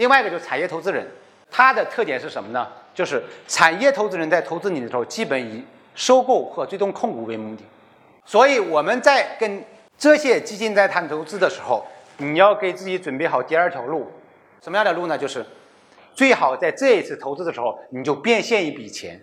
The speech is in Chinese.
另外一个就是产业投资人，他的特点是什么呢？就是产业投资人在投资你的时候，基本以收购和最终控股为目的。所以我们在跟这些基金在谈投资的时候，你要给自己准备好第二条路。什么样的路呢？就是最好在这一次投资的时候，你就变现一笔钱。